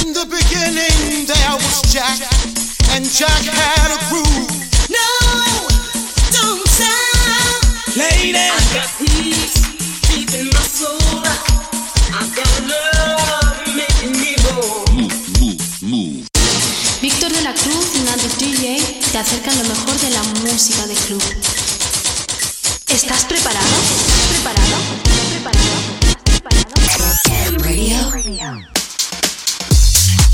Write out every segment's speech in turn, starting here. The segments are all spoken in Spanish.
In the beginning there was Jack, and Jack had a groove. No, don't stop. Lady, I got peace deep in my soul. I got love making me move. Víctor de la Cruz y Nandi DJ te acercan lo mejor de la música de club. ¿Estás preparado? ¿Estás preparado? ¿Estás preparado? ¿Estás preparado? Radio.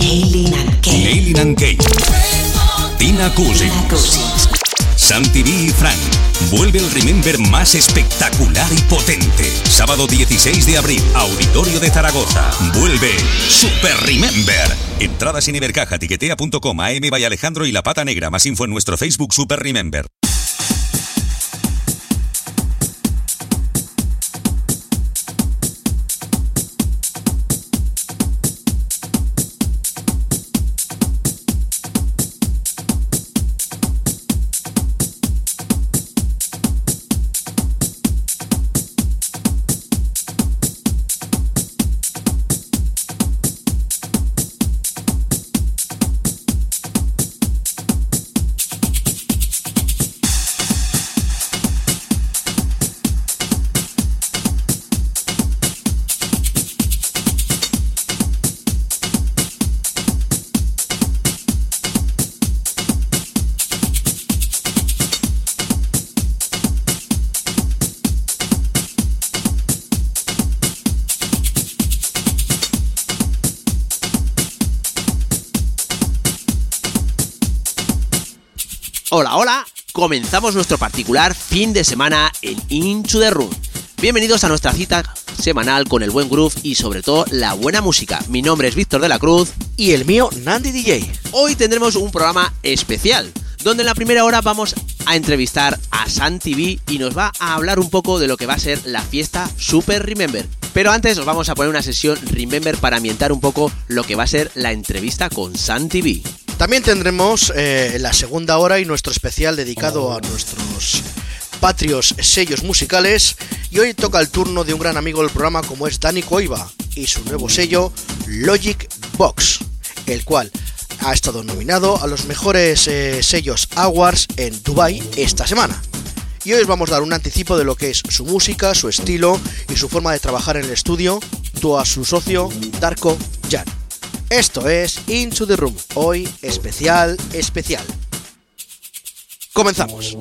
Aileen and Kate. Aileen and Kate. Tina Cousins. Santi B y Frank. Vuelve el Remember más espectacular y potente. Sábado 16 de abril, Auditorio de Zaragoza. Vuelve Super Remember. Entradas en Ibercaja, tiquetea.com, AM by Alejandro y La Pata Negra. Más info en nuestro Facebook Super Remember. Comenzamos nuestro particular fin de semana en Into the Room. Bienvenidos a nuestra cita semanal con el buen groove y sobre todo la buena música. Mi nombre es Víctor de la Cruz y el mío Nandi DJ. Hoy tendremos un programa especial donde en la primera hora vamos a entrevistar a Santi B y nos va a hablar un poco de lo que va a ser la fiesta Super Remember. Pero antes os vamos a poner una sesión Remember para ambientar un poco lo que va a ser la entrevista con Santi B. También tendremos eh, la segunda hora y nuestro especial dedicado a nuestros patrios sellos musicales. Y hoy toca el turno de un gran amigo del programa como es Dani Coiva y su nuevo sello Logic Box, el cual ha estado nominado a los mejores eh, sellos Awards en Dubai esta semana. Y hoy os vamos a dar un anticipo de lo que es su música, su estilo y su forma de trabajar en el estudio, junto a su socio Darko Jan. Esto es Into the Room, hoy especial, especial. Comenzamos.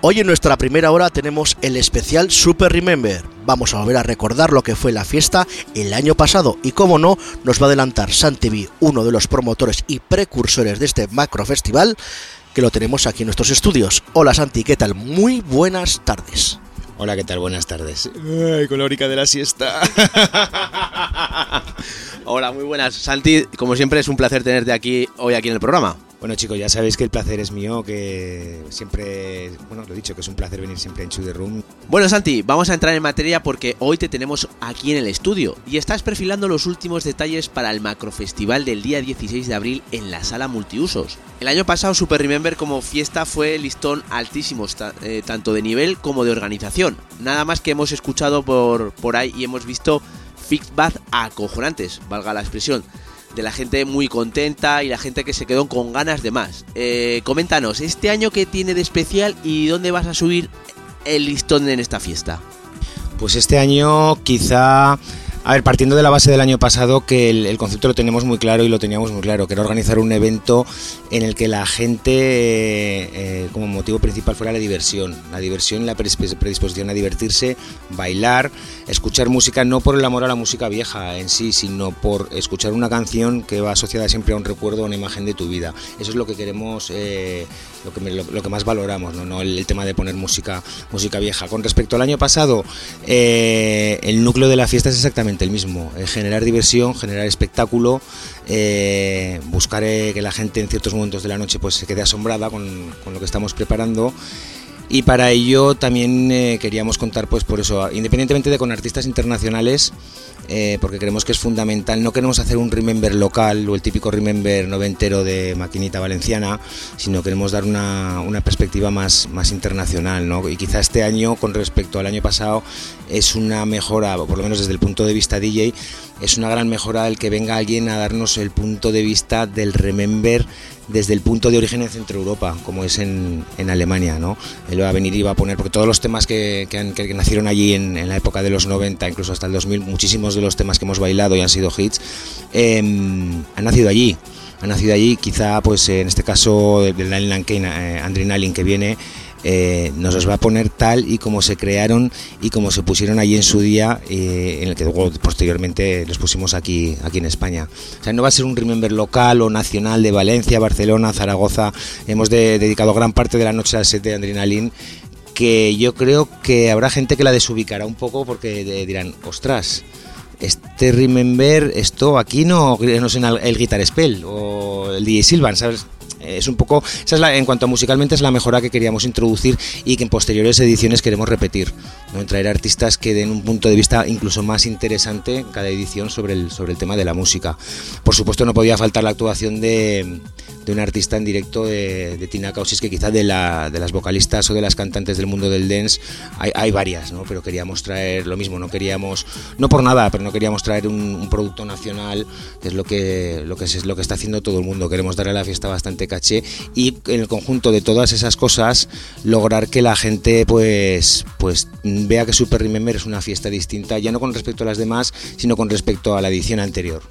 Hoy en nuestra primera hora tenemos el especial Super Remember. Vamos a volver a recordar lo que fue la fiesta el año pasado y como no, nos va a adelantar Santivi, uno de los promotores y precursores de este macro festival, que lo tenemos aquí en nuestros estudios. Hola Santi, ¿qué tal? Muy buenas tardes. Hola, ¿qué tal? Buenas tardes. Ay, con la horica de la siesta. Hola, muy buenas. Santi, como siempre es un placer tenerte aquí hoy aquí en el programa. Bueno chicos, ya sabéis que el placer es mío, que siempre, bueno, lo he dicho, que es un placer venir siempre en The Room. Bueno Santi, vamos a entrar en materia porque hoy te tenemos aquí en el estudio y estás perfilando los últimos detalles para el macrofestival del día 16 de abril en la sala multiusos. El año pasado Super Remember como fiesta fue listón altísimo, eh, tanto de nivel como de organización. Nada más que hemos escuchado por, por ahí y hemos visto feedback acojonantes, valga la expresión de la gente muy contenta y la gente que se quedó con ganas de más. Eh, coméntanos, ¿este año qué tiene de especial y dónde vas a subir el listón en esta fiesta? Pues este año quizá a ver, partiendo de la base del año pasado, que el, concepto lo teníamos muy claro y lo teníamos muy claro, que era organizar un evento en el que la gente, eh, eh, como motivo principal, fuera la diversión. La diversión la predisposición a divertirse, bailar, escuchar música, no por el amor a la música vieja en sí, sino por escuchar una canción que va asociada siempre a un recuerdo, a una imagen de tu vida. Eso es lo que queremos, eh, lo, que, más valoramos, no, El, tema de poner música, música vieja. Con respecto al año pasado, el núcleo de la fiesta es exactamente el mismo, eh, generar diversión, generar espectáculo, eh, buscar eh, que la gente en ciertos momentos de la noche pues se quede asombrada con, con lo que estamos preparando. Y para ello también queríamos contar pues por eso, independientemente de con artistas internacionales, eh, porque creemos que es fundamental. No queremos hacer un remember local o el típico remember noventero de maquinita valenciana, sino queremos dar una, una perspectiva más, más internacional. ¿no? Y quizá este año, con respecto al año pasado, es una mejora, por lo menos desde el punto de vista DJ, es una gran mejora el que venga alguien a darnos el punto de vista del remember desde el punto de origen en Centro Europa, como es en, en, Alemania, ¿no? Él va a venir y va a poner, porque todos los temas que, que, nacieron allí en, la época de los 90, incluso hasta el 2000, muchísimos de los temas que hemos bailado y han sido hits, em, han nacido allí. Han nacido allí, quizá, pues en este caso, del Nine Kane, eh, Andrew Nalin, que viene, eh, nos los va a poner tal y como se crearon y como se pusieron allí en su día, eh, en el que luego posteriormente los pusimos aquí, aquí en España. O sea, no va a ser un remember local o nacional de Valencia, Barcelona, Zaragoza. Hemos dedicado gran parte de la noche al set de Adrenalin que yo creo que habrá gente que la desubicará un poco porque dirán, ostras, este Remember, esto aquí no, no es el Guitar Spell o el DJ Silvan, ¿sabes? Es un poco, esa es la, en cuanto a musicalmente es la mejora que queríamos introducir y que en posteriores ediciones queremos repetir, ¿no? traer artistas que den un punto de vista incluso más interesante cada edición sobre el, sobre el tema de la música. Por supuesto no podía faltar la actuación de, de un artista en directo de, Tina Causis, que quizá de, la, de las vocalistas o de las cantantes del mundo del dance hay, hay, varias, ¿no? pero queríamos traer lo mismo, no queríamos, no por nada, pero no queríamos traer un, producto nacional, que es lo que, lo, que es, lo que está haciendo todo el mundo, queremos darle a la fiesta bastante caché y en el conjunto de todas esas cosas lograr que la gente pues, pues vea que Super Remember es una fiesta distinta, ya no con respecto a las demás, sino con respecto a la edición anterior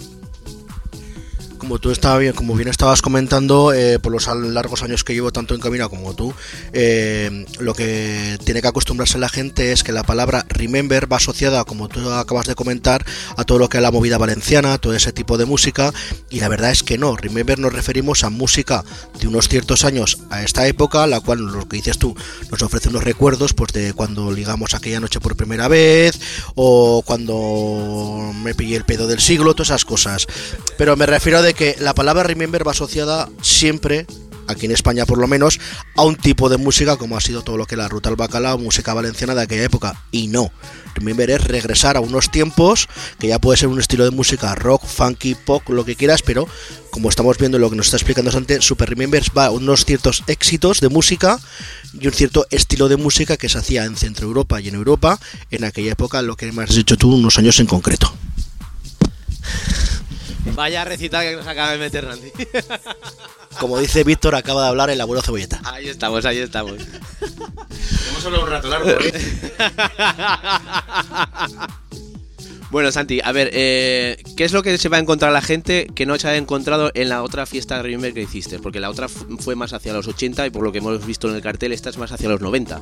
como tú estaba bien, como bien estabas comentando, eh, por los largos años que llevo tanto en camino como tú, eh, lo que tiene que acostumbrarse la gente es que la palabra remember va asociada, como tú acabas de comentar, a todo lo que es la movida valenciana, todo ese tipo de música, y la verdad es que no, remember nos referimos a música de unos ciertos años a esta época, la cual lo que dices tú nos ofrece unos recuerdos pues de cuando ligamos aquella noche por primera vez o cuando me pillé el pedo del siglo, todas esas cosas. Pero me refiero de que la palabra remember va asociada siempre aquí en España por lo menos, a un tipo de música como ha sido todo lo que la ruta al bacalao, música valenciana de aquella época. Y no, Remember es regresar a unos tiempos que ya puede ser un estilo de música rock, funky, pop, lo que quieras, pero como estamos viendo lo que nos está explicando antes, Super Remember va a unos ciertos éxitos de música y un cierto estilo de música que se hacía en Centro Europa y en Europa en aquella época, lo que me has dicho tú, unos años en concreto. Vaya recital que nos acaba de meter Randy. Como dice Víctor, acaba de hablar el abuelo cebolleta. Ahí estamos, ahí estamos. Hemos hablado un rato largo, ¿eh? Bueno, Santi, a ver, eh, ¿qué es lo que se va a encontrar la gente que no se ha encontrado en la otra fiesta de Remember que hiciste? Porque la otra fu- fue más hacia los 80 y por lo que hemos visto en el cartel, esta es más hacia los 90.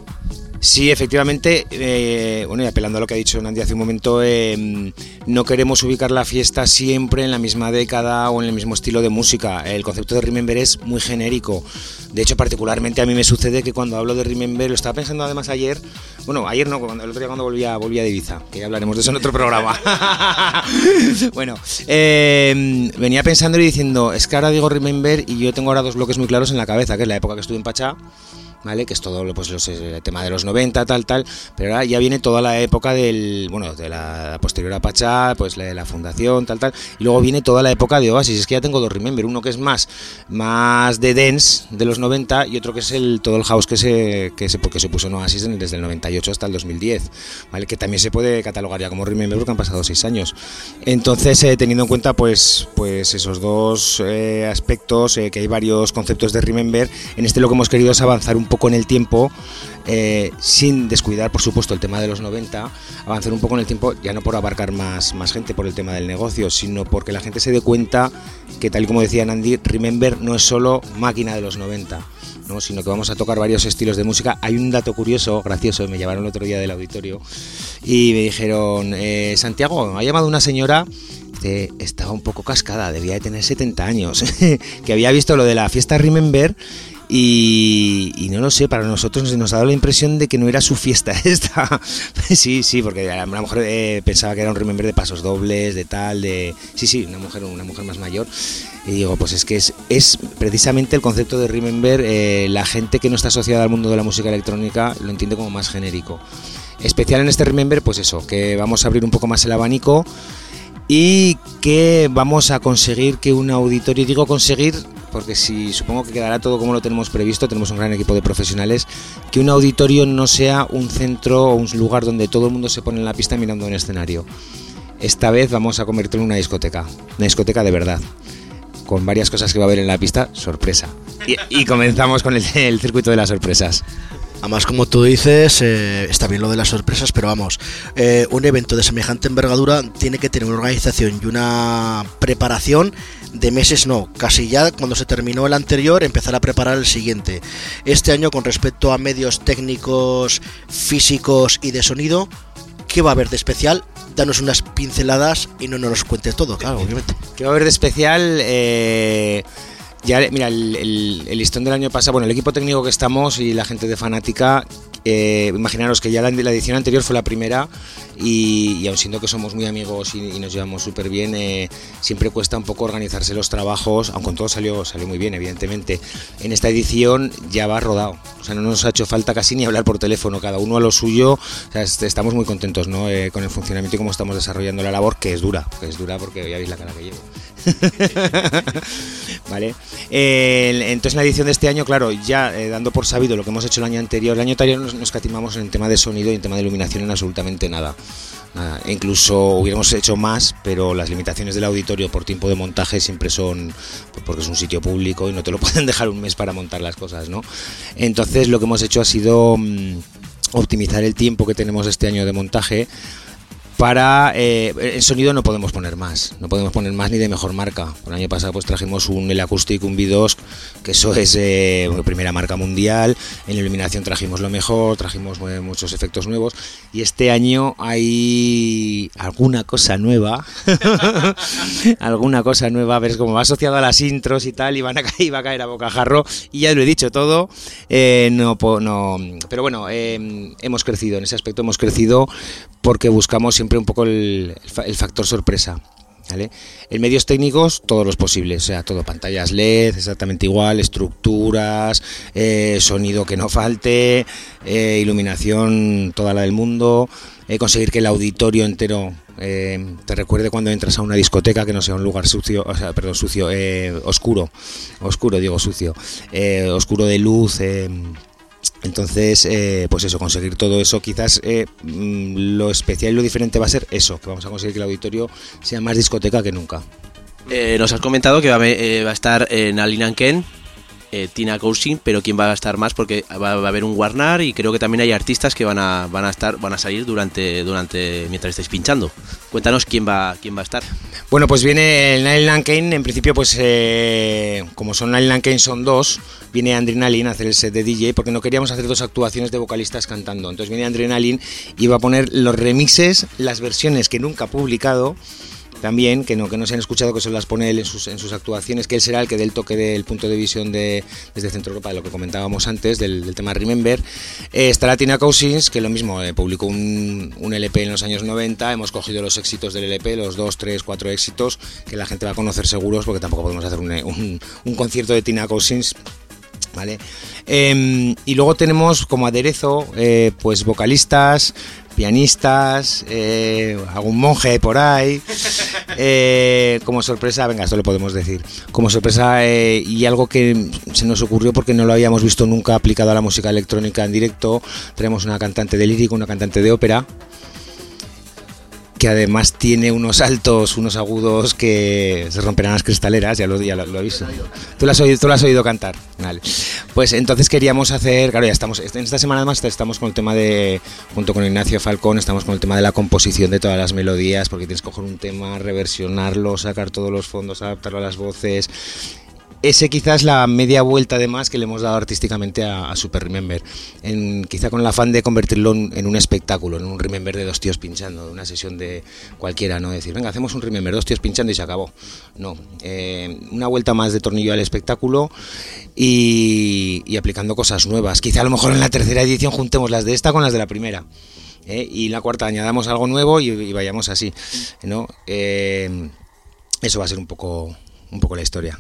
Sí, efectivamente, eh, bueno, y apelando a lo que ha dicho Nandy hace un momento, eh, no queremos ubicar la fiesta siempre en la misma década o en el mismo estilo de música. El concepto de Remember es muy genérico. De hecho, particularmente a mí me sucede que cuando hablo de Remember, lo estaba pensando además ayer, bueno, ayer no, cuando, el otro día cuando volvía, volvía de Ibiza, que ya hablaremos de eso en otro programa. bueno, eh, venía pensando y diciendo, es que ahora digo Remember y yo tengo ahora dos bloques muy claros en la cabeza, que es la época que estuve en Pachá, ¿vale? Que es todo pues, el tema de los 90, tal, tal. Pero ahora ya viene toda la época del, bueno, de la posterior a pues la, la fundación, tal, tal. Y luego viene toda la época de Oasis. Es que ya tengo dos Remember. Uno que es más, más de dance de los 90 y otro que es el todo el house que se, que se, porque se puso en Oasis desde el 98 hasta el 2010, ¿vale? Que también se puede catalogar ya como Remember porque han pasado seis años. Entonces, eh, teniendo en cuenta pues, pues esos dos eh, aspectos, eh, que hay varios conceptos de Remember, en este lo que hemos querido es avanzar un poco en el tiempo, eh, sin descuidar, por supuesto, el tema de los 90, avanzar un poco en el tiempo, ya no por abarcar más, más gente por el tema del negocio, sino porque la gente se dé cuenta que, tal y como decía Andy, Remember no es solo máquina de los 90. ¿no? sino que vamos a tocar varios estilos de música. Hay un dato curioso, gracioso, me llevaron el otro día del auditorio y me dijeron, eh, Santiago, ha llamado una señora que estaba un poco cascada, debía de tener 70 años, que había visto lo de la fiesta Remember y, y no lo sé, para nosotros nos ha dado la impresión de que no era su fiesta esta. sí, sí, porque a lo mejor eh, pensaba que era un Remember de pasos dobles, de tal, de... Sí, sí, una mujer, una mujer más mayor. Y digo, pues es que es, es precisamente el concepto de Remember, eh, la gente que no está asociada al mundo de la música electrónica lo entiende como más genérico. Especial en este Remember, pues eso, que vamos a abrir un poco más el abanico y que vamos a conseguir que un auditorio, digo conseguir, porque si supongo que quedará todo como lo tenemos previsto, tenemos un gran equipo de profesionales, que un auditorio no sea un centro o un lugar donde todo el mundo se pone en la pista mirando un escenario. Esta vez vamos a convertirlo en una discoteca, una discoteca de verdad, con varias cosas que va a haber en la pista, sorpresa. Y, comenzamos con el circuito de las sorpresas. Además, como tú dices, eh, está bien lo de las sorpresas, pero vamos, eh, un evento de semejante envergadura tiene que tener una organización y una preparación de meses, no, casi ya cuando se terminó el anterior, empezar a preparar el siguiente. Este año, con respecto a medios técnicos, físicos y de sonido, ¿qué va a haber de especial? Danos unas pinceladas y no nos los cuentes todo, claro, obviamente. ¿Qué va a haber de especial? Eh, ya, mira, el, listón del año pasado, bueno, el equipo técnico que estamos y la gente de Fanática, eh, imaginaros que ya la, edición anterior fue la primera y, y aun siendo que somos muy amigos y, nos llevamos súper bien, eh, siempre cuesta un poco organizarse los trabajos, aunque todo salió, salió muy bien, evidentemente. En esta edición ya va rodado, o sea, no nos ha hecho falta casi ni hablar por teléfono, cada uno a lo suyo, estamos muy contentos ¿no? Eh, con el funcionamiento y cómo estamos desarrollando la labor, que es dura, que es dura porque ya veis la cara que llevo. Entonces en la edición de este año, claro, ya eh, dando por sabido lo que hemos hecho el año anterior, el año anterior nos, nos catimamos en el tema de sonido y en tema de iluminación en absolutamente nada. Incluso hubiéramos hecho más, pero las limitaciones del auditorio por tiempo de montaje siempre son pues, porque es un sitio público y no te lo pueden dejar un mes para montar las cosas, ¿no? Entonces lo que hemos hecho ha sido mm, optimizar el tiempo que tenemos este año de montaje para eh, en sonido no podemos poner más, no podemos poner más ni de mejor marca. El año pasado pues trajimos un El Acoustic, un B2, que eso es eh, primera marca mundial. En iluminación trajimos lo mejor, trajimos eh, muchos efectos nuevos. Y este año hay alguna cosa nueva, alguna cosa nueva. A ver, como va asociado a las intros y tal, y caer, va a caer a bocajarro. Y ya lo he dicho todo. eh, no, no, pero bueno, hemos crecido en ese aspecto, hemos crecido porque buscamos siempre un poco el, el fa- el factor sorpresa. ¿vale? En medios técnicos, todos los posibles, o sea, todo, pantallas LED, exactamente igual, estructuras, eh, sonido que no falte, eh, iluminación toda la del mundo, eh, conseguir que el auditorio entero te recuerde cuando entras a una discoteca que no sea un lugar sucio, o sea, perdón, sucio, oscuro, oscuro, digo sucio, oscuro de luz. Entonces, eh, pues eso, conseguir todo eso, quizás eh, mm, lo especial y lo diferente va a ser eso, que vamos a conseguir que el auditorio sea más discoteca que nunca. Eh, nos has comentado que va a, va a estar en Alinan Ken eh, Tina Cousin, pero quién va a estar más porque va, a haber un Warner y creo que también hay artistas que van a, van a estar, van a salir durante, durante mientras estáis pinchando. Cuéntanos quién va, quién va a estar. Bueno, pues viene el Nile Kane, en principio pues eh, como son Nile Kane son dos, viene Adrenaline a hacer el set de DJ porque no queríamos hacer dos actuaciones de vocalistas cantando. Entonces viene Adrenaline y va a poner los remixes, las versiones que nunca ha publicado también, que no, que no se han escuchado, que se las pone él en sus, en sus actuaciones, que él será el que dé el toque del punto de visión de, desde Centro Europa, de lo que comentábamos antes, del, tema Remember. Eh, estará Tina Cousins, que lo mismo, eh, publicó un, un, LP en los años 90, hemos cogido los éxitos del LP, los dos, tres, cuatro éxitos, que la gente va a conocer seguros, porque tampoco podemos hacer un, un, un concierto de Tina Cousins ¿Vale? Eh, y luego tenemos como aderezo, eh, pues vocalistas, pianistas, eh, algún monje por ahí. Eh, como sorpresa, venga, esto lo podemos decir. Como sorpresa eh, y algo que se nos ocurrió porque no lo habíamos visto nunca aplicado a la música electrónica en directo. Tenemos una cantante de lírico, una cantante de ópera que además tiene unos altos, unos agudos que se romperán las cristaleras, ya lo, ya lo, lo visto. ¿Tú lo, has oído, tú lo has oído cantar. Pues entonces queríamos hacer, claro, ya estamos, en esta semana además estamos con el tema de, junto con Ignacio Falcón, estamos con el tema de la composición de todas las melodías, porque tienes que coger un tema, reversionarlo, sacar todos los fondos, adaptarlo a las voces ese quizás la media vuelta de más que le hemos dado artísticamente a, Super Remember. En, quizá con el afán de convertirlo en, un espectáculo, en un Remember de dos tíos pinchando, de una sesión de cualquiera, no decir, venga, hacemos un Remember, dos tíos pinchando y se acabó. No, eh, una vuelta más de tornillo al espectáculo y, y, aplicando cosas nuevas. Quizá a lo mejor en la tercera edición juntemos las de esta con las de la primera. ¿eh? Y la cuarta añadamos algo nuevo y, y vayamos así. ¿no? Eh, eso va a ser un poco, un poco la historia.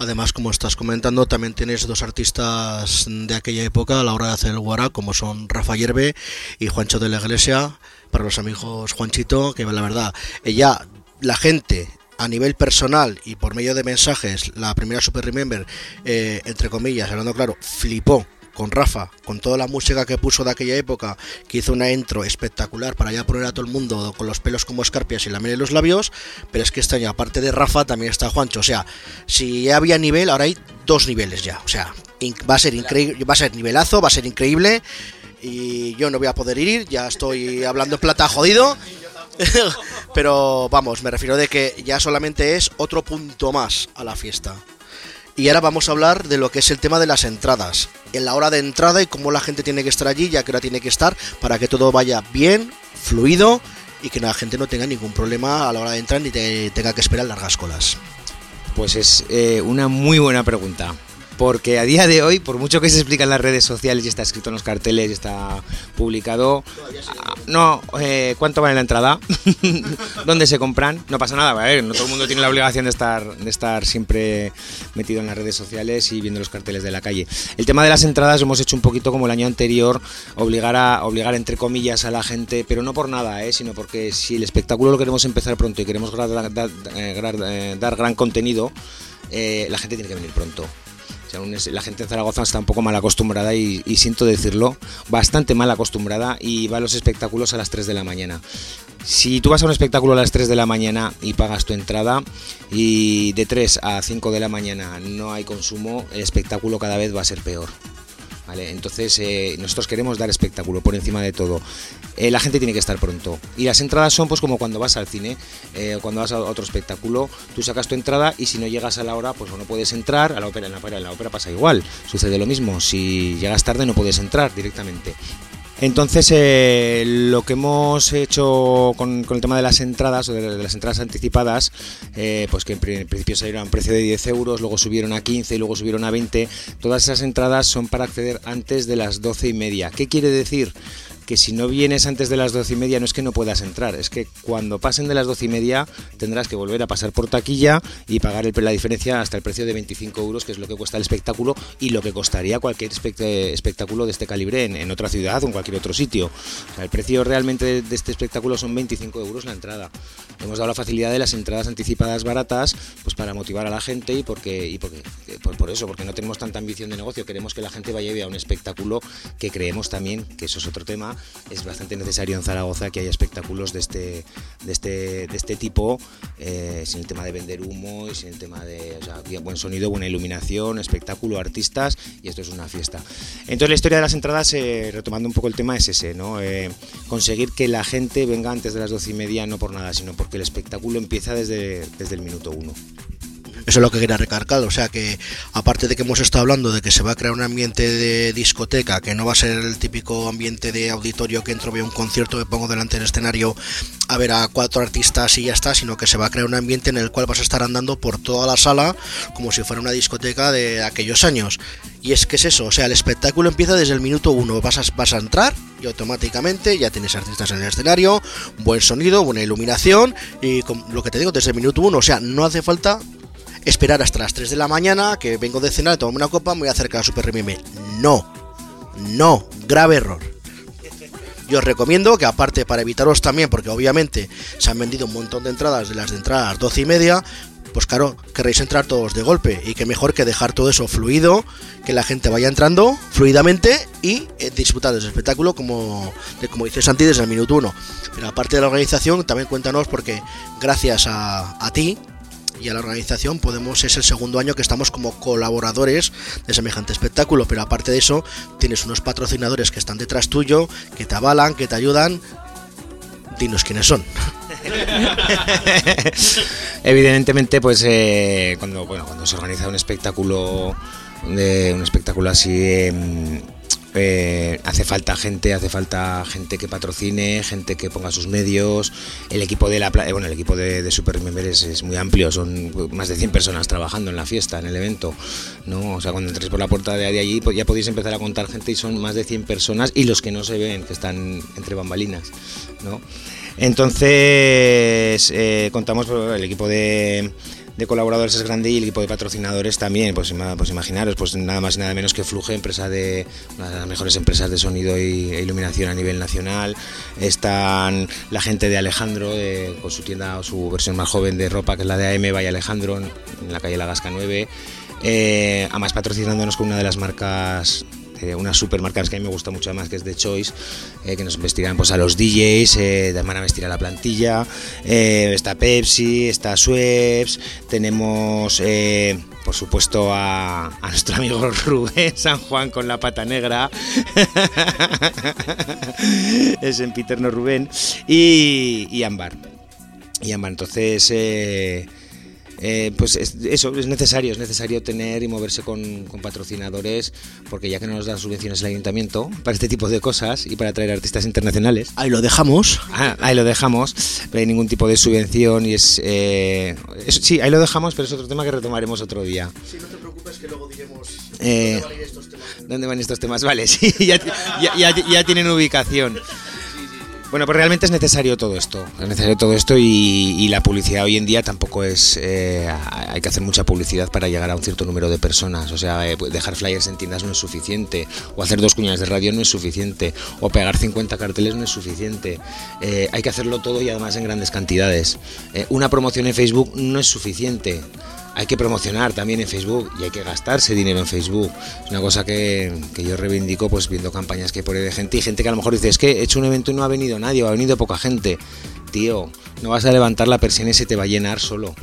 Además, como estás comentando, también tienes dos artistas de aquella época a la hora de hacer el como son Rafa Hierve y Juancho de la Iglesia, para los amigos Juanchito, que la verdad, ella, la gente a nivel personal y por medio de mensajes, la primera Super Remember, eh, entre comillas, hablando claro, flipó con Rafa, con toda la música que puso de aquella época, que hizo una intro espectacular para ya poner a todo el mundo con los pelos como escarpias y la en los labios, pero es que este año, aparte de Rafa, también está Juancho. O sea, si ya había nivel, ahora hay dos niveles ya. O sea, va a ser increíble, va a ser nivelazo, va a ser increíble. Y yo no voy a poder ir, ya estoy hablando plata jodido. pero vamos, me refiero de que ya solamente es otro punto más a la fiesta. Y ahora vamos a hablar de lo que es el tema de las entradas. En la hora de entrada y cómo la gente tiene que estar allí, ya que hora tiene que estar, para que todo vaya bien, fluido y que la gente no tenga ningún problema a la hora de entrar ni te, tenga que esperar largas colas. Pues es eh, una muy buena pregunta porque a día de hoy, por mucho que se explica en las redes sociales y está escrito en los carteles y está publicado, no, eh, ¿cuánto vale la entrada? ¿Dónde se compran? No pasa nada, ver, no todo el mundo tiene la obligación de estar, de estar siempre metido en las redes sociales y viendo los carteles de la calle. El tema de las entradas lo hemos hecho un poquito como el año anterior, obligar a, obligar entre comillas a la gente, pero no por nada, ¿eh? sino porque si el espectáculo lo queremos empezar pronto y queremos dar, eh, dar gran contenido, eh, la gente tiene que venir pronto. La gente en Zaragoza está un poco mal acostumbrada y, y, siento decirlo, bastante mal acostumbrada y va a los espectáculos a las 3 de la mañana. Si tú vas a un espectáculo a las 3 de la mañana y pagas tu entrada y de 3 a 5 de la mañana no hay consumo, el espectáculo cada vez va a ser peor. ¿Vale? Entonces eh, nosotros queremos dar espectáculo por encima de todo. Eh, la gente tiene que estar pronto. Y las entradas son pues como cuando vas al cine, eh, cuando vas a otro espectáculo, tú sacas tu entrada y si no llegas a la hora, pues no puedes entrar. A la ópera, en la ópera, en la ópera pasa igual. Sucede lo mismo. Si llegas tarde no puedes entrar directamente. Entonces, eh, lo que hemos hecho con, el tema de las entradas, o de, de las entradas anticipadas, eh, pues que en, en, principio salieron a un precio de 10 euros, luego subieron a 15 y luego subieron a 20, todas esas entradas son para acceder antes de las 12 y media. ¿Qué quiere decir? Que si no vienes antes de las doce y media no es que no puedas entrar, es que cuando pasen de las doce y media tendrás que volver a pasar por taquilla y pagar la diferencia hasta el precio de 25 euros, que es lo que cuesta el espectáculo y lo que costaría cualquier espectáculo de este calibre en, otra ciudad o en cualquier otro sitio. O sea, el precio realmente de, este espectáculo son 25 euros la entrada. Hemos dado la facilidad de las entradas anticipadas baratas pues para motivar a la gente y porque, y porque por, por eso, porque no tenemos tanta ambición de negocio, queremos que la gente vaya y vea un espectáculo que creemos también, que eso es otro tema, es bastante necesario en Zaragoza que haya espectáculos de este, de este, de este tipo, eh, sin el tema de vender humo y sin el tema de o sea, buen sonido, buena iluminación, espectáculo, artistas y esto es una fiesta. Entonces la historia de las entradas, eh, retomando un poco el tema, es ese. Eh, conseguir que la gente venga antes de las doce y media, no por nada, sino porque el espectáculo empieza desde, desde el minuto uno. Eso es lo que quería recargar, o sea que aparte de que hemos estado hablando de que se va a crear un ambiente de discoteca, que no va a ser el típico ambiente de auditorio que entro, veo un concierto, me pongo delante del escenario a ver a cuatro artistas y ya está, sino que se va a crear un ambiente en el cual vas a estar andando por toda la sala como si fuera una discoteca de aquellos años. Y es que es eso, o sea, el espectáculo empieza desde el minuto uno, vas a, entrar y automáticamente ya tienes artistas en el escenario, buen sonido, buena iluminación y con lo que te digo desde el minuto uno, o sea, no hace falta esperar hasta las 3 de la mañana, que vengo de cenar, tomo una copa, me voy a acercar a Super Remember. No, no, grave error. Yo os recomiendo que aparte para evitaros también, porque obviamente se han vendido un montón de entradas de las de entrada a las 12 y media, pues claro, querréis entrar todos de golpe y que mejor que dejar todo eso fluido, que la gente vaya entrando fluidamente y eh, disfrutar del espectáculo como, de, como dice Santi desde el minuto uno. Pero aparte de la organización, también cuéntanos porque gracias a, a ti, y a la organización podemos es el segundo año que estamos como colaboradores de semejante espectáculo pero aparte de eso tienes unos patrocinadores que están detrás tuyo que te avalan que te ayudan. Dinos quiénes son. Evidentemente pues eh, cuando bueno cuando se organiza un espectáculo de un espectáculo así eh, eh, hace falta gente, hace falta gente que patrocine, gente que ponga sus medios. El equipo de la eh, bueno, el equipo de, Super es, muy amplio, son más de 100 personas trabajando en la fiesta, en el evento. ¿no? O sea, cuando entréis por la puerta de allí, pues ya podéis empezar a contar gente y son más de 100 personas y los que no se ven, que están entre bambalinas. ¿no? Entonces, eh, contamos el equipo de de colaboradores es grande y el equipo de patrocinadores también. Pues, pues imaginaros, pues nada más y nada menos que Fluge, empresa de una de las mejores empresas de sonido y, e iluminación a nivel nacional. Están la gente de Alejandro con su tienda o su versión más joven de ropa, que es la de AM Vaya Alejandro, en, en la calle La Gasca 9. Eh, además patrocinándonos con una de las marcas eh, unas supermarcas que a mí me gusta mucho más, que es de Choice, eh, que nos vestirán pues, a los DJs, eh, van a vestir a la plantilla, eh, está Pepsi, está Schweppes, tenemos eh, por supuesto a, nuestro amigo Rubén San Juan con la pata negra, es en Peter no Rubén, y, y Ámbar. Y Ámbar, entonces... Eh, pues es, eso es necesario, es necesario tener y moverse con, con, patrocinadores, porque ya que no nos dan subvenciones el ayuntamiento para este tipo de cosas y para traer artistas internacionales. Ahí lo dejamos. Ah, ahí lo dejamos, no hay ningún tipo de subvención y es, eh, es, Sí, ahí lo dejamos, pero es otro tema que retomaremos otro día. Sí, no te preocupes que luego diremos eh, dónde van estos temas. ¿Dónde van estos temas? Vale, sí, ya, ya, ya, ya tienen ubicación. Bueno, pues realmente es necesario todo esto, es necesario todo esto y, la publicidad hoy en día tampoco es, eh, hay que hacer mucha publicidad para llegar a un cierto número de personas, o sea, eh, dejar flyers en tiendas no es suficiente, o hacer dos cuñas de radio no es suficiente, o pegar 50 carteles no es suficiente, eh, hay que hacerlo todo y además en grandes cantidades. Una promoción en Facebook no es suficiente, hay que promocionar también en Facebook y hay que gastarse dinero en Facebook. Es una cosa que, yo reivindico pues viendo campañas que pone de gente y gente que a lo mejor dice, es que he hecho un evento y no ha venido nadie, ha venido poca gente. Tío, no vas a levantar la persiana y se te va a llenar solo.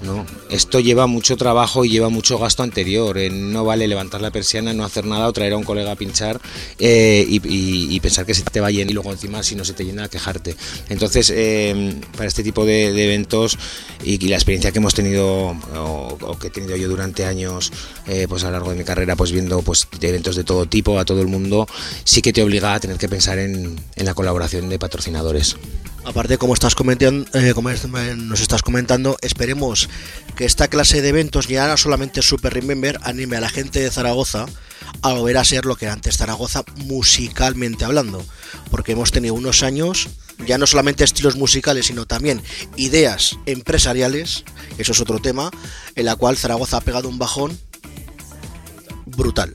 No, esto lleva mucho trabajo y lleva mucho gasto anterior. Eh, no vale levantar la persiana, no hacer nada o traer a un colega a pinchar eh, y, pensar que se te va a llenar y luego encima si no se te llena quejarte. Entonces, eh, para este tipo de, eventos y, la experiencia que hemos tenido o, que he tenido yo durante años, eh, pues a lo largo de mi carrera, pues viendo pues eventos de todo tipo a todo el mundo, sí que te obliga a tener que pensar en, en la colaboración de patrocinadores. Aparte, como estás comentando, eh, como nos estás comentando, esperemos que esta clase de eventos ya no solamente Super Remember anime a la gente de Zaragoza a volver a ser lo que antes Zaragoza musicalmente hablando, porque hemos tenido unos años ya no solamente estilos musicales, sino también ideas empresariales, eso es otro tema, en la cual Zaragoza ha pegado un bajón brutal.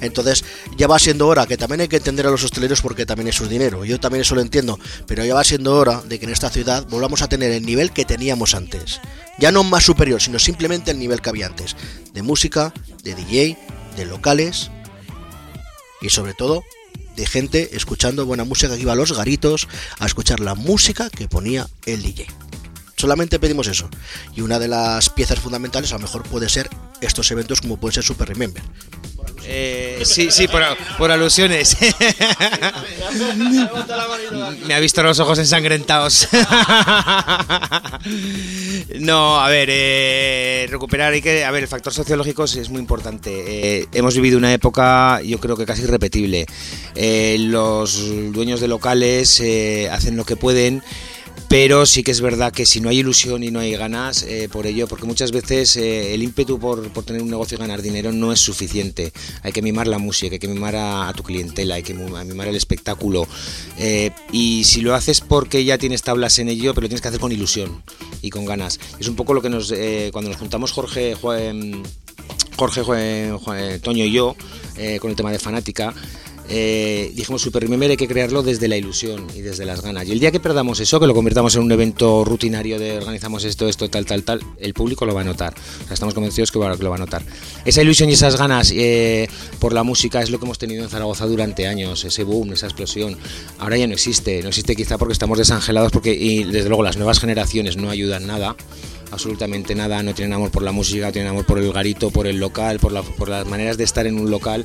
Entonces ya va siendo hora, que también hay que entender a los hosteleros porque también es su dinero, yo también eso lo entiendo, pero ya va siendo hora de que en esta ciudad volvamos a tener el nivel que teníamos antes. Ya no más superior, sino simplemente el nivel que había antes, de música, de DJ, de locales y sobre todo de gente escuchando buena música que iba a los garitos a escuchar la música que ponía el DJ. Solamente pedimos eso. Y una de las piezas fundamentales a lo mejor puede ser estos eventos como puede ser Super Remember. Eh, sí, sí, por, alusiones. Me ha visto los ojos ensangrentados. no, a ver, eh, recuperar hay que, a ver, el factor sociológico es muy importante. Eh, hemos vivido una época, yo creo que casi irrepetible. Eh, los dueños de locales eh, hacen lo que pueden pero sí que es verdad que si no hay ilusión y no hay ganas eh, por ello, porque muchas veces eh, el ímpetu por, por, tener un negocio y ganar dinero no es suficiente. Hay que mimar la música, hay que mimar a, tu clientela, hay que mimar el espectáculo. Eh, y si lo haces porque ya tienes tablas en ello, pero lo tienes que hacer con ilusión y con ganas. Es un poco lo que nos, cuando nos juntamos Jorge, Jorge, Jorge, Toño y yo, con el tema de fanática, eh, dijimos Super Remember hay que crearlo desde la ilusión y desde las ganas. Y el día que perdamos eso, que lo convirtamos en un evento rutinario de organizamos esto, esto, tal, tal, tal, el público lo va a notar. Estamos convencidos que, que, lo va a notar. Esa ilusión y esas ganas eh, por la música es lo que hemos tenido en Zaragoza durante años, ese boom, esa explosión. Ahora ya no existe, no existe quizá porque estamos desangelados porque y desde luego las nuevas generaciones no ayudan nada absolutamente nada, no tienen amor por la música, tienen amor por el garito, por el local, por, la, por las maneras de estar en un local.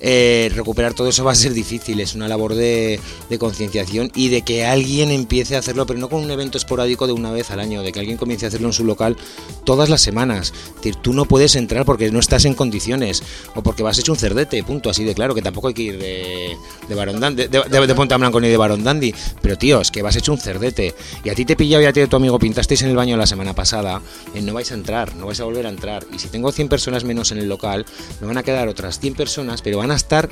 Eh, recuperar todo eso va a ser difícil, es una labor de, de concienciación y de que alguien empiece a hacerlo, pero no con un evento esporádico de una vez al año, de que alguien comience a hacerlo en su local todas las semanas. Es decir, tú no puedes entrar porque no estás en condiciones o porque vas hecho un cerdete, punto, así de claro, que tampoco hay que ir de, de, de, de, de Blanco ni de Barón Dandy, pero tío, es que vas hecho un cerdete y a ti te pillado y a ti tu amigo pintasteis en el baño la semana pasada no vais a entrar, no vais a volver a entrar. Y si tengo 100 personas menos en el local, me van a quedar otras 100 personas, pero van a estar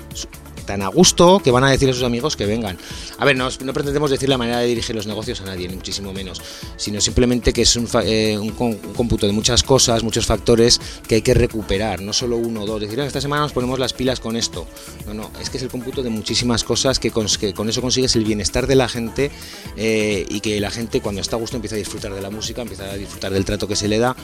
tan a gusto que van a decir a sus amigos que vengan. A ver, no, no pretendemos decir la manera de dirigir los negocios a nadie, ni muchísimo menos, sino simplemente que es un, eh, un, un, cómputo de muchas cosas, muchos factores que hay que recuperar, no solo uno o dos. Decir, esta semana nos ponemos las pilas con esto. No, no, es que es el cómputo de muchísimas cosas que con, que con eso consigues el bienestar de la gente eh, y que la gente cuando está a gusto empieza a disfrutar de la música, empieza a disfrutar del trato que se le da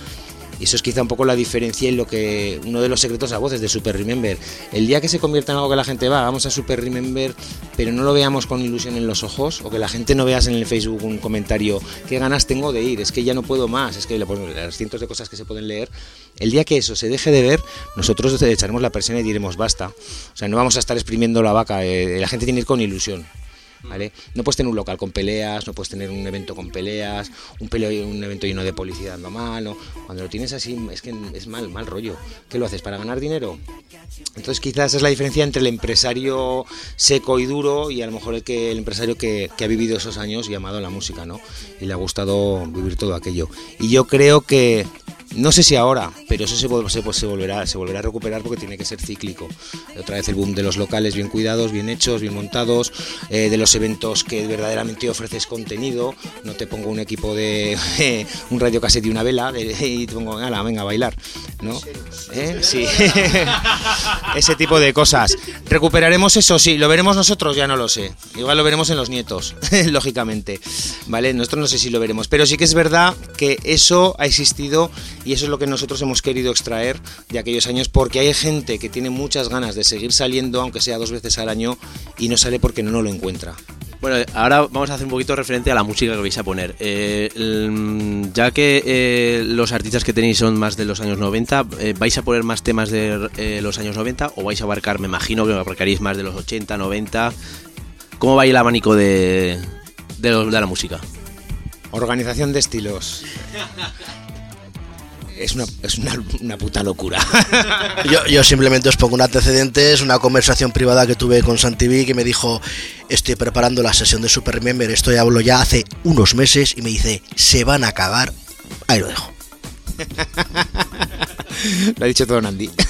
y eso es quizá un poco la diferencia en lo que uno de los secretos a voces de Super Remember. El día que se convierta en algo que la gente va, vamos a Super Remember, pero no lo veamos con ilusión en los ojos, o que la gente no veas en el Facebook un comentario, qué ganas tengo de ir, es que ya no puedo más, es que las cientos de cosas que se pueden leer, el día que eso se deje de ver, nosotros echaremos la presión y diremos basta. O sea, no vamos a estar exprimiendo la vaca, eh, la gente tiene que ir con ilusión. No puedes tener un local con peleas, no puedes tener un evento con peleas, un, peleo, un evento lleno de policía dando mal. ¿no? Cuando lo tienes así, es que es mal, mal rollo. ¿Qué lo haces? ¿Para ganar dinero? Entonces quizás es la diferencia entre el empresario seco y duro y a lo mejor el, que, el empresario que, que ha vivido esos años y amado la música, ¿no? Y le ha gustado vivir todo aquello. Y yo creo que no sé si ahora, pero eso se, se, volverá, se volverá a recuperar porque tiene que ser cíclico. Otra vez el boom de los locales bien cuidados, bien hechos, bien montados, eh, de los eventos que verdaderamente ofreces contenido. No te pongo un equipo de un radio cassette y una vela y te pongo, ala, venga a bailar. ¿no? ¿Eh? Sí. Ese tipo de cosas. ¿Recuperaremos eso? Sí. ¿Lo veremos nosotros? Ya no lo sé. Igual lo veremos en los nietos, lógicamente. ¿Vale? Nosotros no sé si lo veremos. Pero sí que es verdad que eso ha existido y eso es lo que nosotros hemos querido extraer de aquellos años porque hay gente que tiene muchas ganas de seguir saliendo, aunque sea dos veces al año, y no sale porque no, lo encuentra. Bueno, ahora vamos a hacer un poquito referente a la música que vais a poner. Eh, el, ya que eh, los artistas que tenéis son más de los años 90, eh, ¿vais a poner más temas de eh, los años 90 o vais a abarcar, me imagino que abarcaréis más de los 80, 90? ¿Cómo va el abanico de, de la música? Organización de estilos es una, es una, una puta locura. yo, yo, simplemente os pongo un antecedente, es una conversación privada que tuve con Santiví que me dijo, estoy preparando la sesión de Super Remember, esto ya hablo ya hace unos meses y me dice, se van a cagar. Ahí lo dejo. lo ha dicho todo Nandi.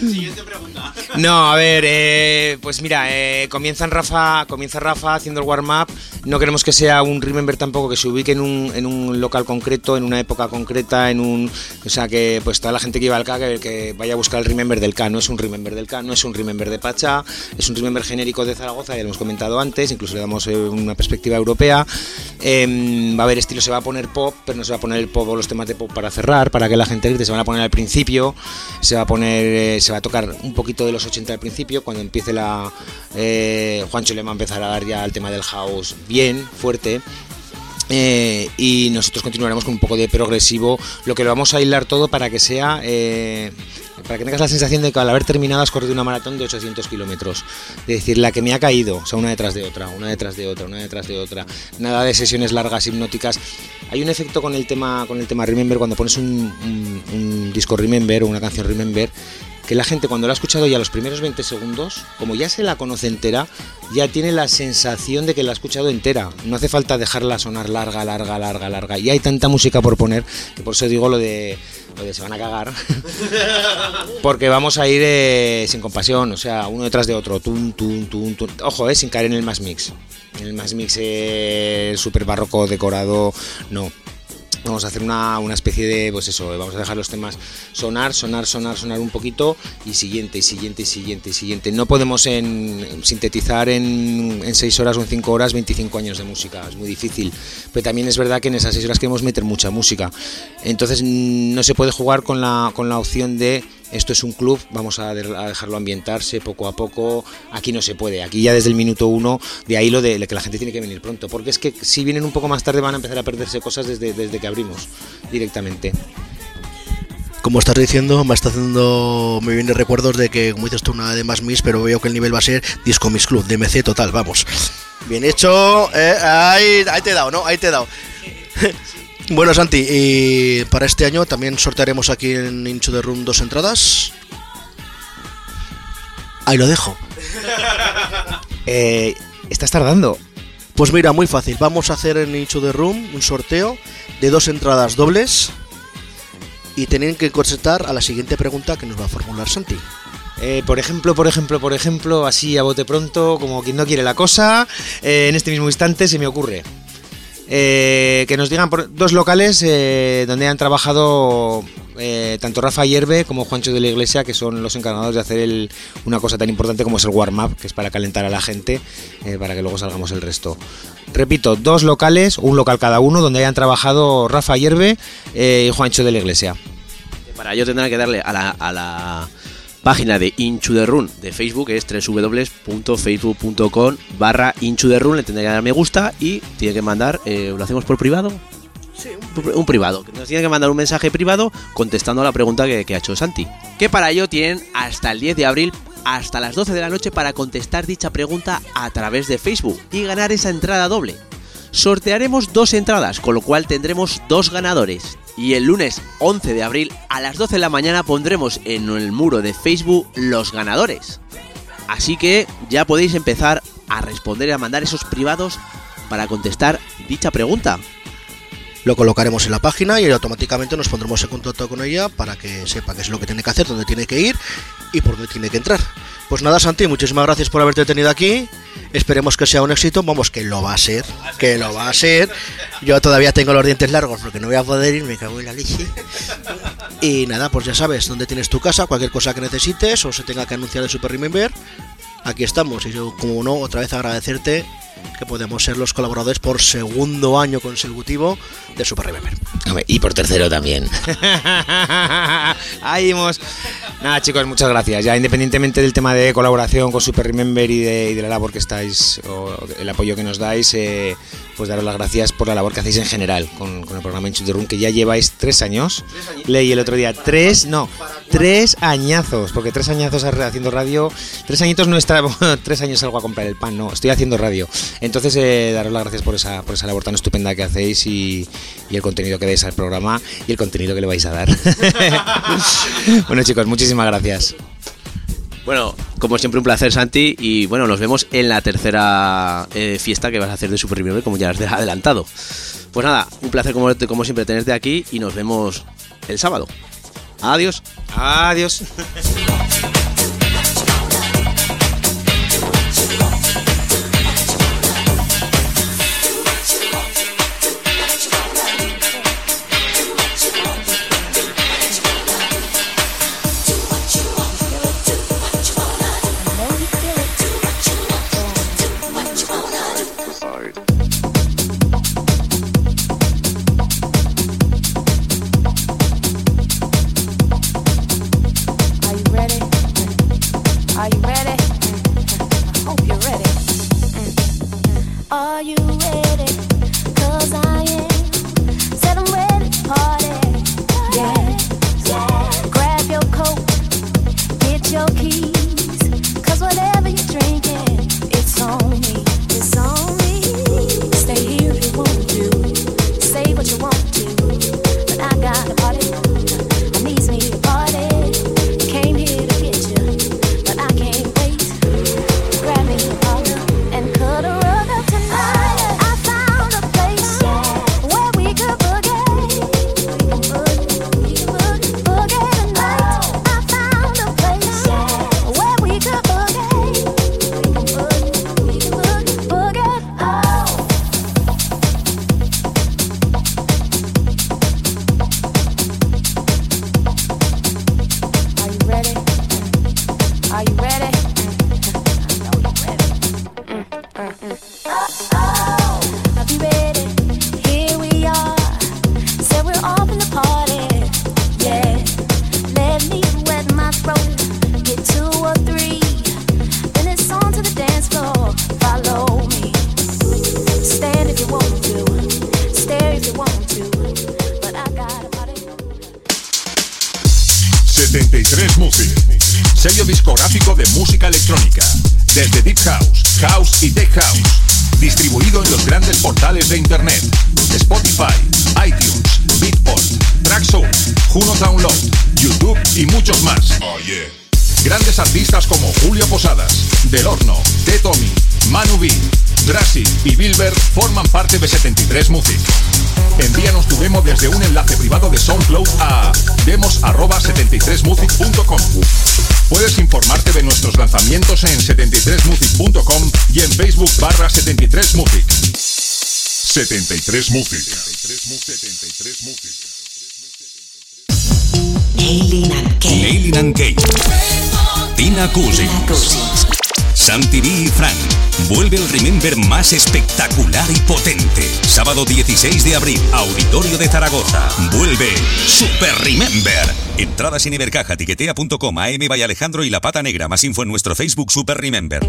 Siguiente pregunta. No, a ver, eh, pues mira, eh, Rafa, comienza Rafa haciendo el warm-up. No queremos que sea un remember tampoco que se ubique en un, en un local concreto, en una época concreta, en un, o sea que pues toda la gente que iba al K que, que, vaya a buscar el remember del K. No es un remember del K, no es un remember de Pacha, es un remember genérico de Zaragoza, ya lo hemos comentado antes, incluso le damos eh, una perspectiva europea. va a haber estilo, se va a poner pop, pero no se va a poner el pop o los temas de pop para cerrar, para que la gente grite, se van a poner al principio, se va a poner se va a tocar un poquito de los 80 al principio, cuando empiece la... Eh, Juancho le va a empezar dar ya el tema del house bien, fuerte. Eh, y nosotros continuaremos con un poco de progresivo, lo que lo vamos a hilar todo para que sea, eh, para que tengas la sensación de que al haber terminado has corrido una maratón de 800 kilómetros. Es decir, la que me ha caído, o sea, una detrás de otra, una detrás de otra, una detrás de otra. Nada de sesiones largas, hipnóticas. Hay un efecto con el tema, con el tema Remember, cuando pones un- un disco Remember o una canción Remember, que la gente cuando la ha escuchado ya los primeros 20 segundos, como ya se la conoce entera, ya tiene la sensación de que la ha escuchado entera. No hace falta dejarla sonar larga, larga, larga, larga. Y hay tanta música por poner que por eso digo lo de, lo de se van a cagar. Porque vamos a ir eh, sin compasión, o sea, uno detrás de otro. Tum, tum, tum, tum. Ojo, eh, sin caer en el más mix. En el más mix eh, super barroco decorado, no. Vamos a hacer una, una especie de, pues eso, vamos a dejar los temas sonar, sonar, sonar, sonar un poquito y siguiente, y siguiente, y siguiente, y siguiente. No podemos en, sintetizar en, en 6 horas o en 5 horas 25 años de música, es muy difícil. Pero también es verdad que en esas 6 horas queremos meter mucha música. Entonces no se puede jugar con la, con la opción de esto es un club, vamos a, de- a dejarlo ambientarse poco a poco. Aquí no se puede, aquí ya desde el minuto uno, de ahí lo de, que la gente tiene que venir pronto. Porque es que si vienen un poco más tarde van a empezar a perderse cosas desde, desde que abrimos directamente. Como estás diciendo, me está haciendo muy bien recuerdos de que, como dices tú, una de más Miss, pero veo que el nivel va a ser Disco Miss Club, DMC total, vamos. Bien hecho, eh, ahí, ahí te he dado, ¿no? Ahí te he dado. Bueno, Santi, y para este año también sortearemos aquí en Incho de Room dos entradas. Ahí lo dejo. Eh, estás tardando. Pues mira, muy fácil. Vamos a hacer en Incho de Room un sorteo de dos entradas dobles y tienen que contestar a la siguiente pregunta que nos va a formular Santi. Eh, por ejemplo, por ejemplo, por ejemplo, así a bote pronto, como quien no quiere la cosa, eh, en este mismo instante se me ocurre. Eh, que nos digan por dos locales eh, donde han trabajado eh, tanto Rafa Hierve como Juancho de la Iglesia, que son los encargados de hacer una cosa tan importante como es el warm-up, que es para calentar a la gente, para que luego salgamos el resto. Repito, dos locales, un local cada uno, donde hayan trabajado Rafa Hierve eh, y Juancho de la Iglesia. Para ello tendrán que darle a la página de Inchu the Run de Facebook, que es www.facebook.com barra Inchu the Run, le tendrán que dar me gusta y tiene que mandar, eh, ¿lo hacemos por privado? Sí, un, privado. Nos tiene que mandar un mensaje privado contestando a la pregunta que, que ha hecho Santi. Que para ello tienen hasta el 10 de abril, hasta las 12 de la noche, para contestar dicha pregunta a través de Facebook y ganar esa entrada doble. Sortearemos dos entradas, con lo cual tendremos dos ganadores. Y el lunes 11 de abril a las 12 de la mañana pondremos en el muro de Facebook los ganadores. Así que ya podéis empezar a responder y a mandar esos privados para contestar dicha pregunta. Lo colocaremos en la página y automáticamente nos pondremos en contacto con ella para que sepa qué es lo que tiene que hacer, dónde tiene que ir y por dónde tiene que entrar. Pues nada, Santi, muchísimas gracias por haberte tenido aquí. Esperemos que sea un éxito. Vamos, que lo va a ser. Que lo va a ser. Yo todavía tengo los dientes largos porque no voy a poder ir, me cago en la leche. Y nada, pues ya sabes dónde tienes tu casa, cualquier cosa que necesites o se tenga que anunciar el Super Remember. Aquí estamos. Y yo, como no, otra vez agradecerte que podemos ser los colaboradores por segundo año consecutivo de Super Remember. Y por tercero también. Ahí hemos. Nada, chicos, muchas gracias. Ya independientemente del tema de colaboración con Super Remember y de, y de la labor que estáis, o el apoyo que nos dais, eh, pues daros las gracias por la labor que hacéis en general con, con el programa Inchut the Room, que ya lleváis tres años. Leí el otro día, tres, no, tres añazos, porque tres añazos haciendo radio, tres añitos no está, tres años salgo a comprar el pan, no, estoy haciendo radio. Entonces, eh, daros las gracias por esa, por esa labor tan estupenda que hacéis y, y el contenido que dais al programa y el contenido que le vais a dar. bueno, chicos, muchísimas gracias. Bueno, como siempre un placer Santi y bueno, nos vemos en la tercera eh, fiesta que vas a hacer de Super Remember como ya has adelantado. Pues nada, un placer como, como siempre tenerte aquí y nos vemos el sábado. Adiós. Adiós. 73 Music. 73 Music. Aileen and Kate. Aileen and Kate. Tina Cousins. Santi B y Frank. Vuelve el Remember más espectacular y potente. Sábado 16 de abril, Auditorio de Zaragoza. Vuelve Super Remember. Entradas en Ibercaja, tiquetea.com, AM Valle Alejandro y La Pata Negra. Más info en nuestro Facebook Super Remember.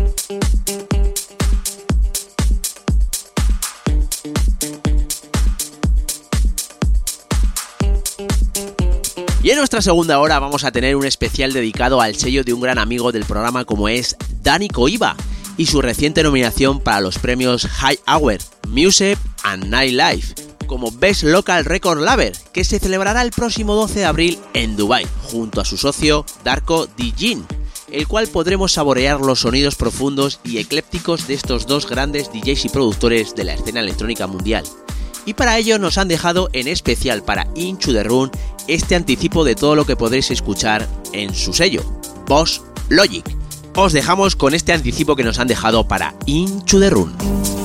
Nuestra segunda hora vamos a tener un especial dedicado al sello de un gran amigo del programa como es Dani Coiba y su reciente nominación para los premios High Hour, Music and Nightlife como Best Local Record Label, que se celebrará el próximo 12 de abril en Dubai junto a su socio Darko Dijin, el cual podremos saborear los sonidos profundos y eclépticos de estos dos grandes DJs y productores de la escena electrónica mundial. Y para ello nos han dejado en especial para Into the Run este anticipo de todo lo que podréis escuchar en su sello, Boss Logic. Os dejamos con este anticipo que nos han dejado para Into the Run.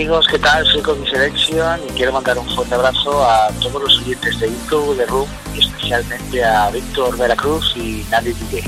Amigos, ¿qué tal? Soy Comi Selection y quiero mandar un fuerte abrazo a todos los oyentes de YouTube, de Room y especialmente a Víctor Veracruz y Nadie DJ.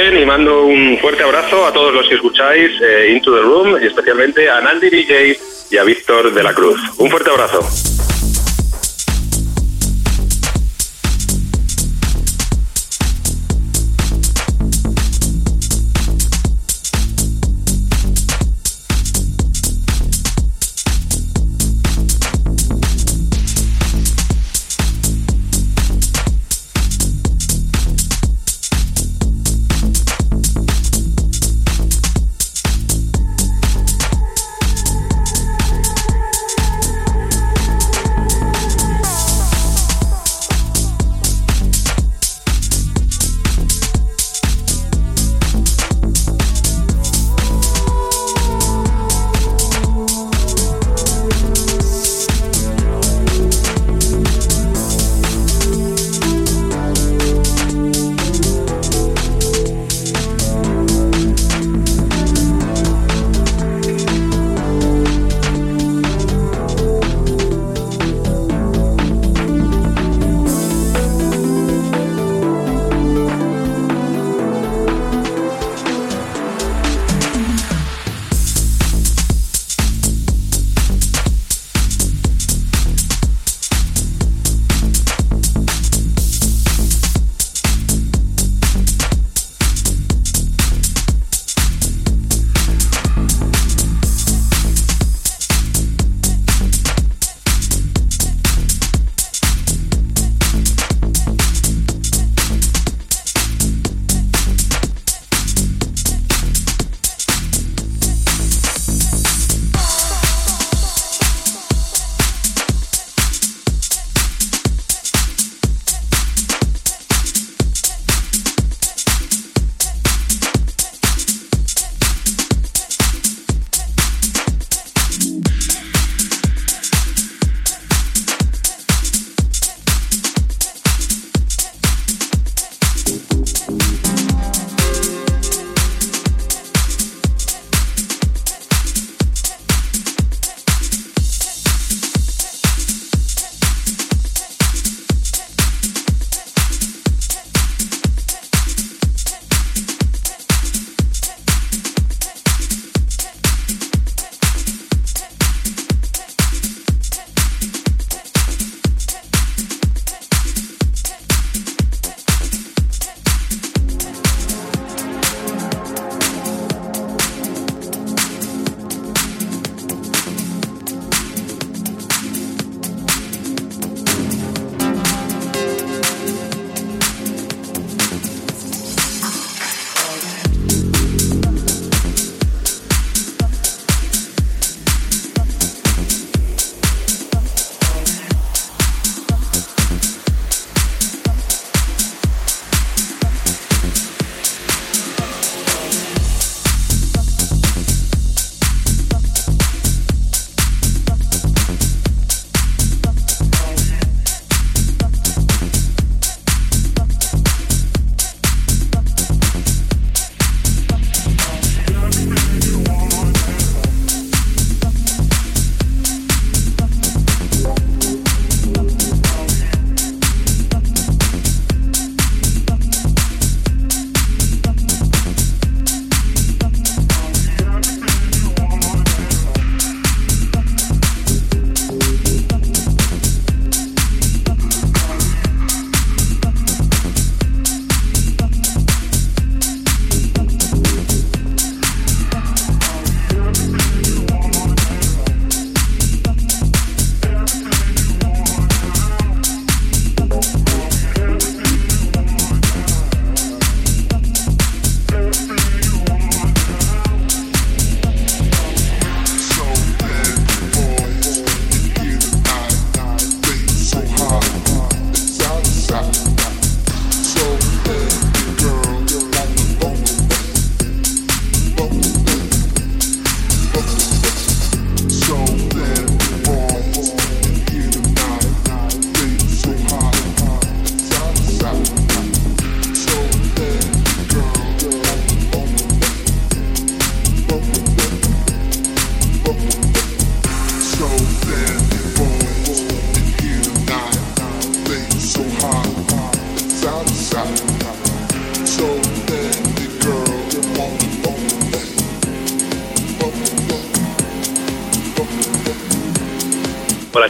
Y mando un fuerte abrazo a todos los que escucháis eh, Into the Room y especialmente a Nandi DJ y a Víctor de la Cruz. Un fuerte abrazo.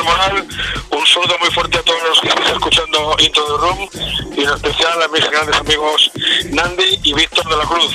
Soy Pedro del Moral. Un saludo muy fuerte a todos los que estéis escuchando Into the Room y en especial a mis grandes amigos Nandi y Víctor de la Cruz.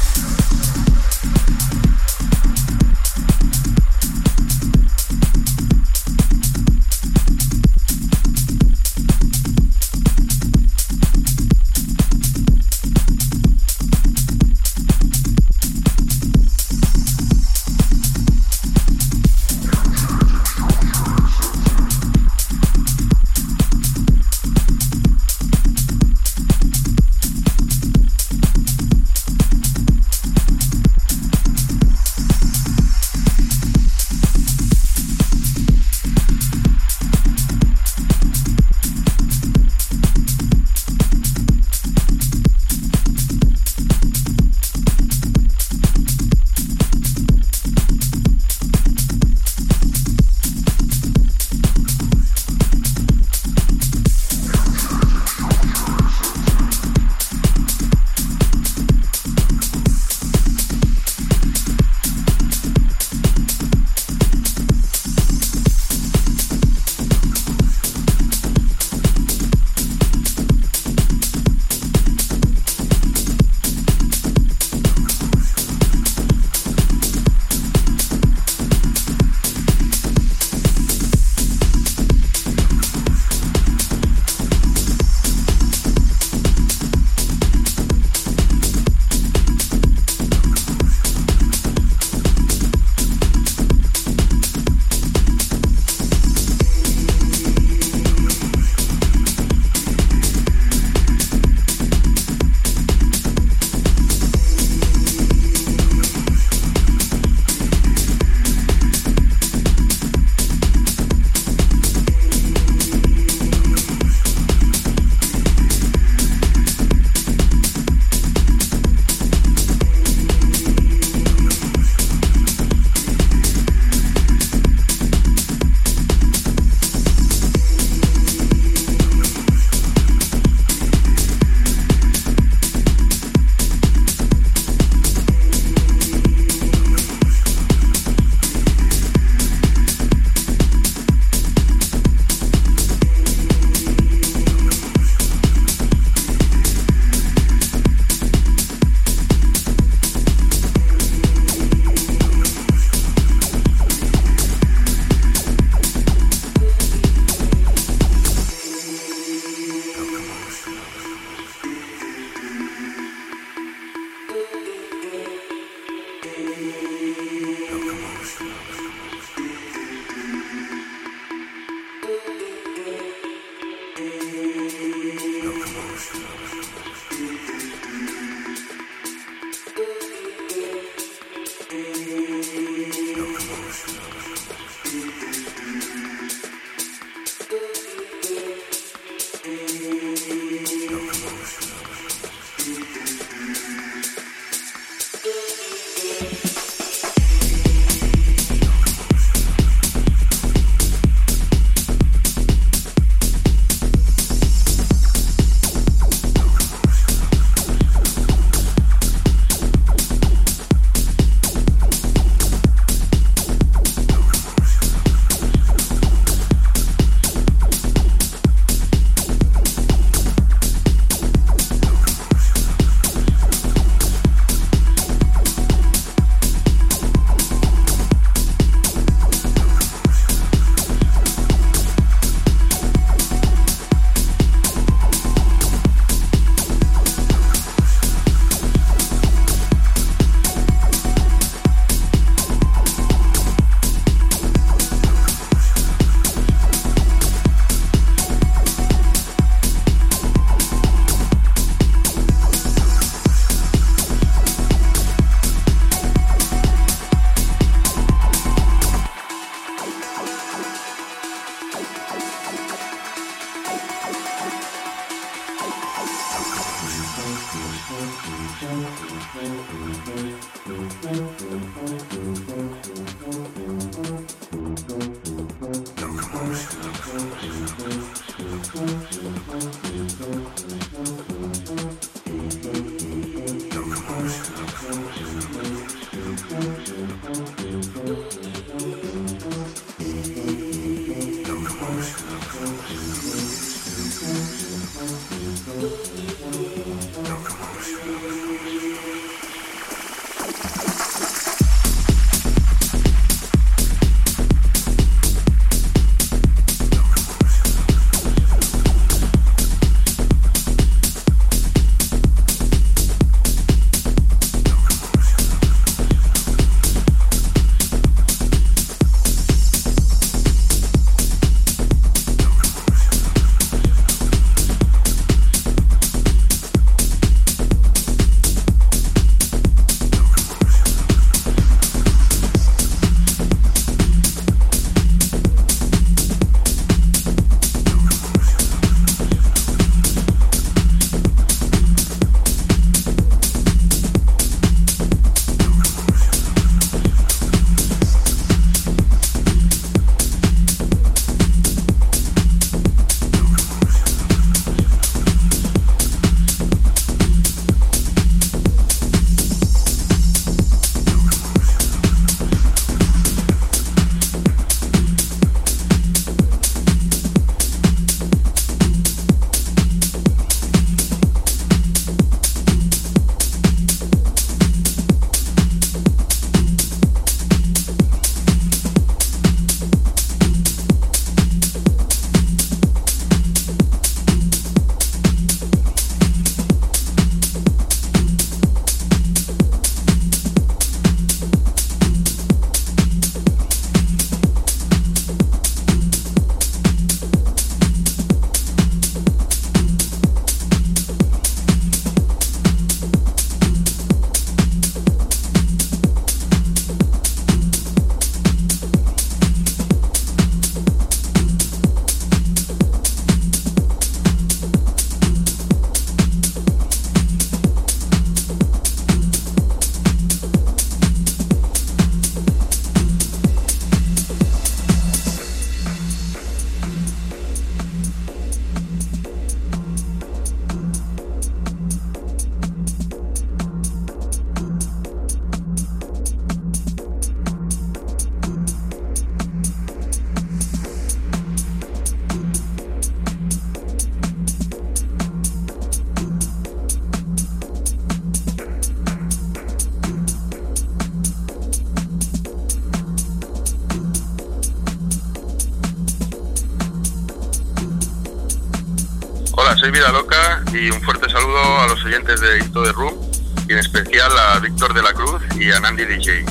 Vida Loca y un fuerte saludo a los oyentes de Into the Room y en especial a Víctor de la Cruz y a Nandi DJ.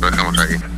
Lo dejamos ahí.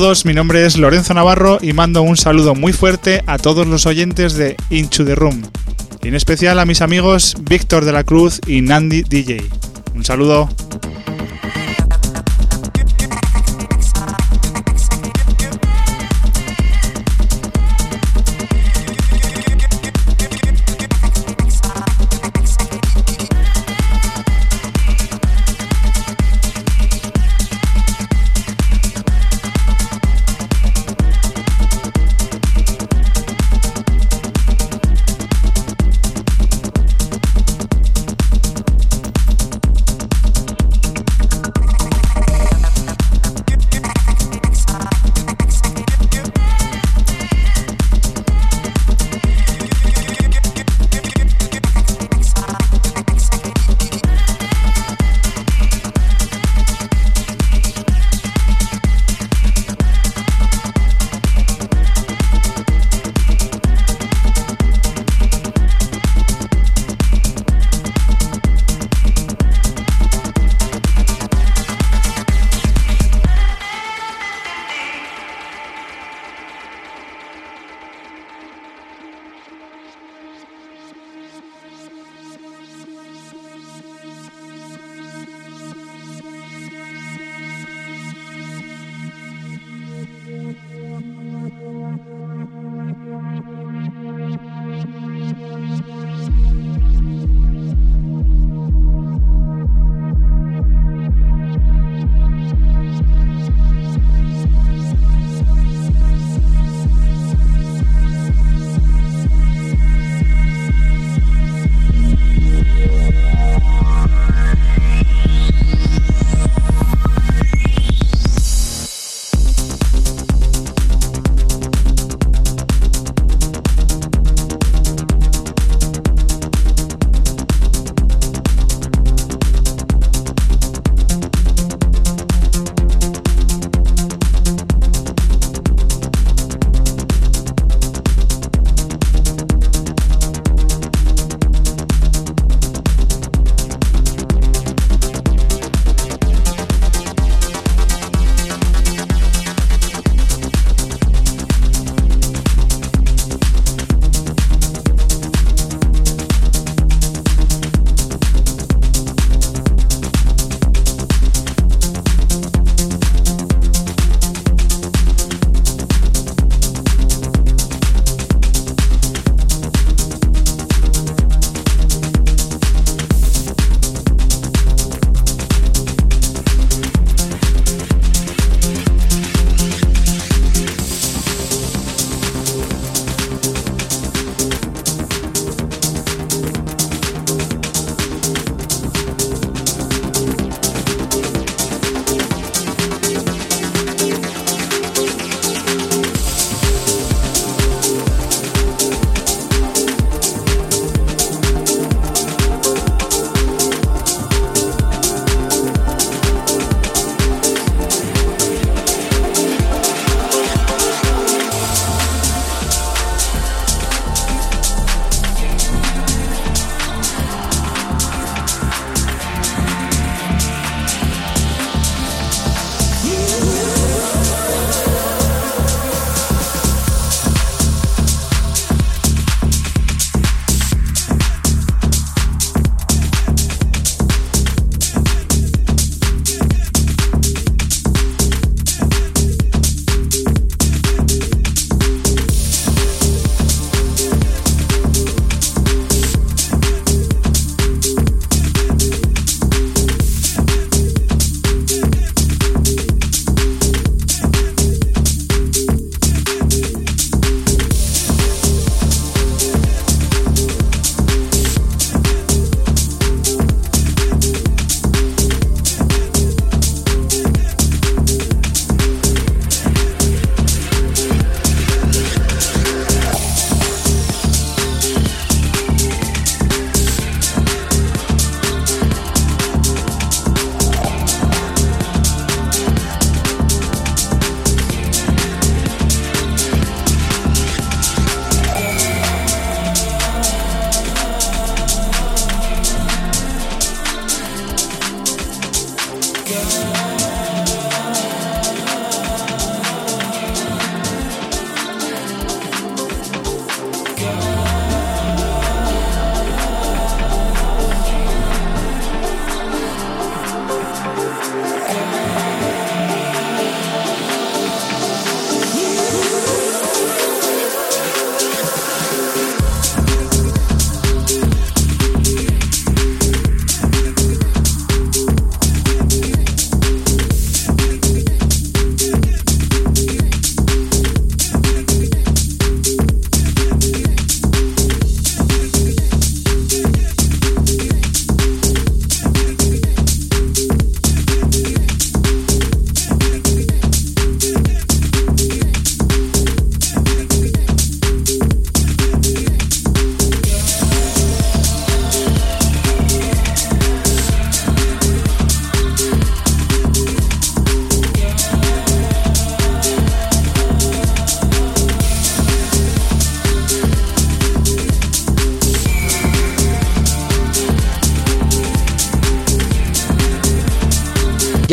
Todos, mi nombre es Lorenzo Navarro y mando un saludo muy fuerte a todos los oyentes de Into the Room, en especial a mis amigos Víctor de la Cruz y Nandi DJ. Un saludo.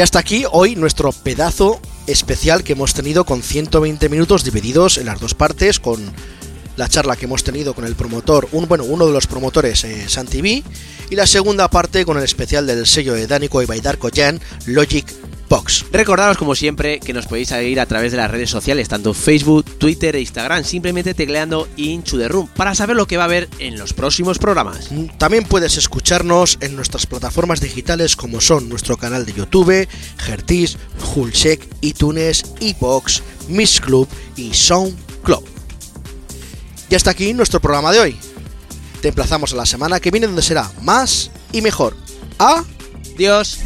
Y hasta aquí hoy nuestro pedazo especial que hemos tenido con 120 minutos divididos en las dos partes con la charla que hemos tenido con el promotor, un, bueno, uno de los promotores, eh, Santi y la segunda parte con el especial del sello de Danico y Baidarko Jan, Logic Box. Recordaros como siempre que nos podéis seguir a través de las redes sociales, tanto Facebook, Twitter e Instagram, simplemente tecleando Into the Room para saber lo que va a haber en los próximos programas. También puedes escucharnos en nuestras plataformas digitales como son nuestro canal de YouTube, Gertis, Hulsec, iTunes, iBox, Miss Club y SoundCloud. Y hasta aquí nuestro programa de hoy. Te emplazamos a la semana que viene donde será más y mejor. Adiós.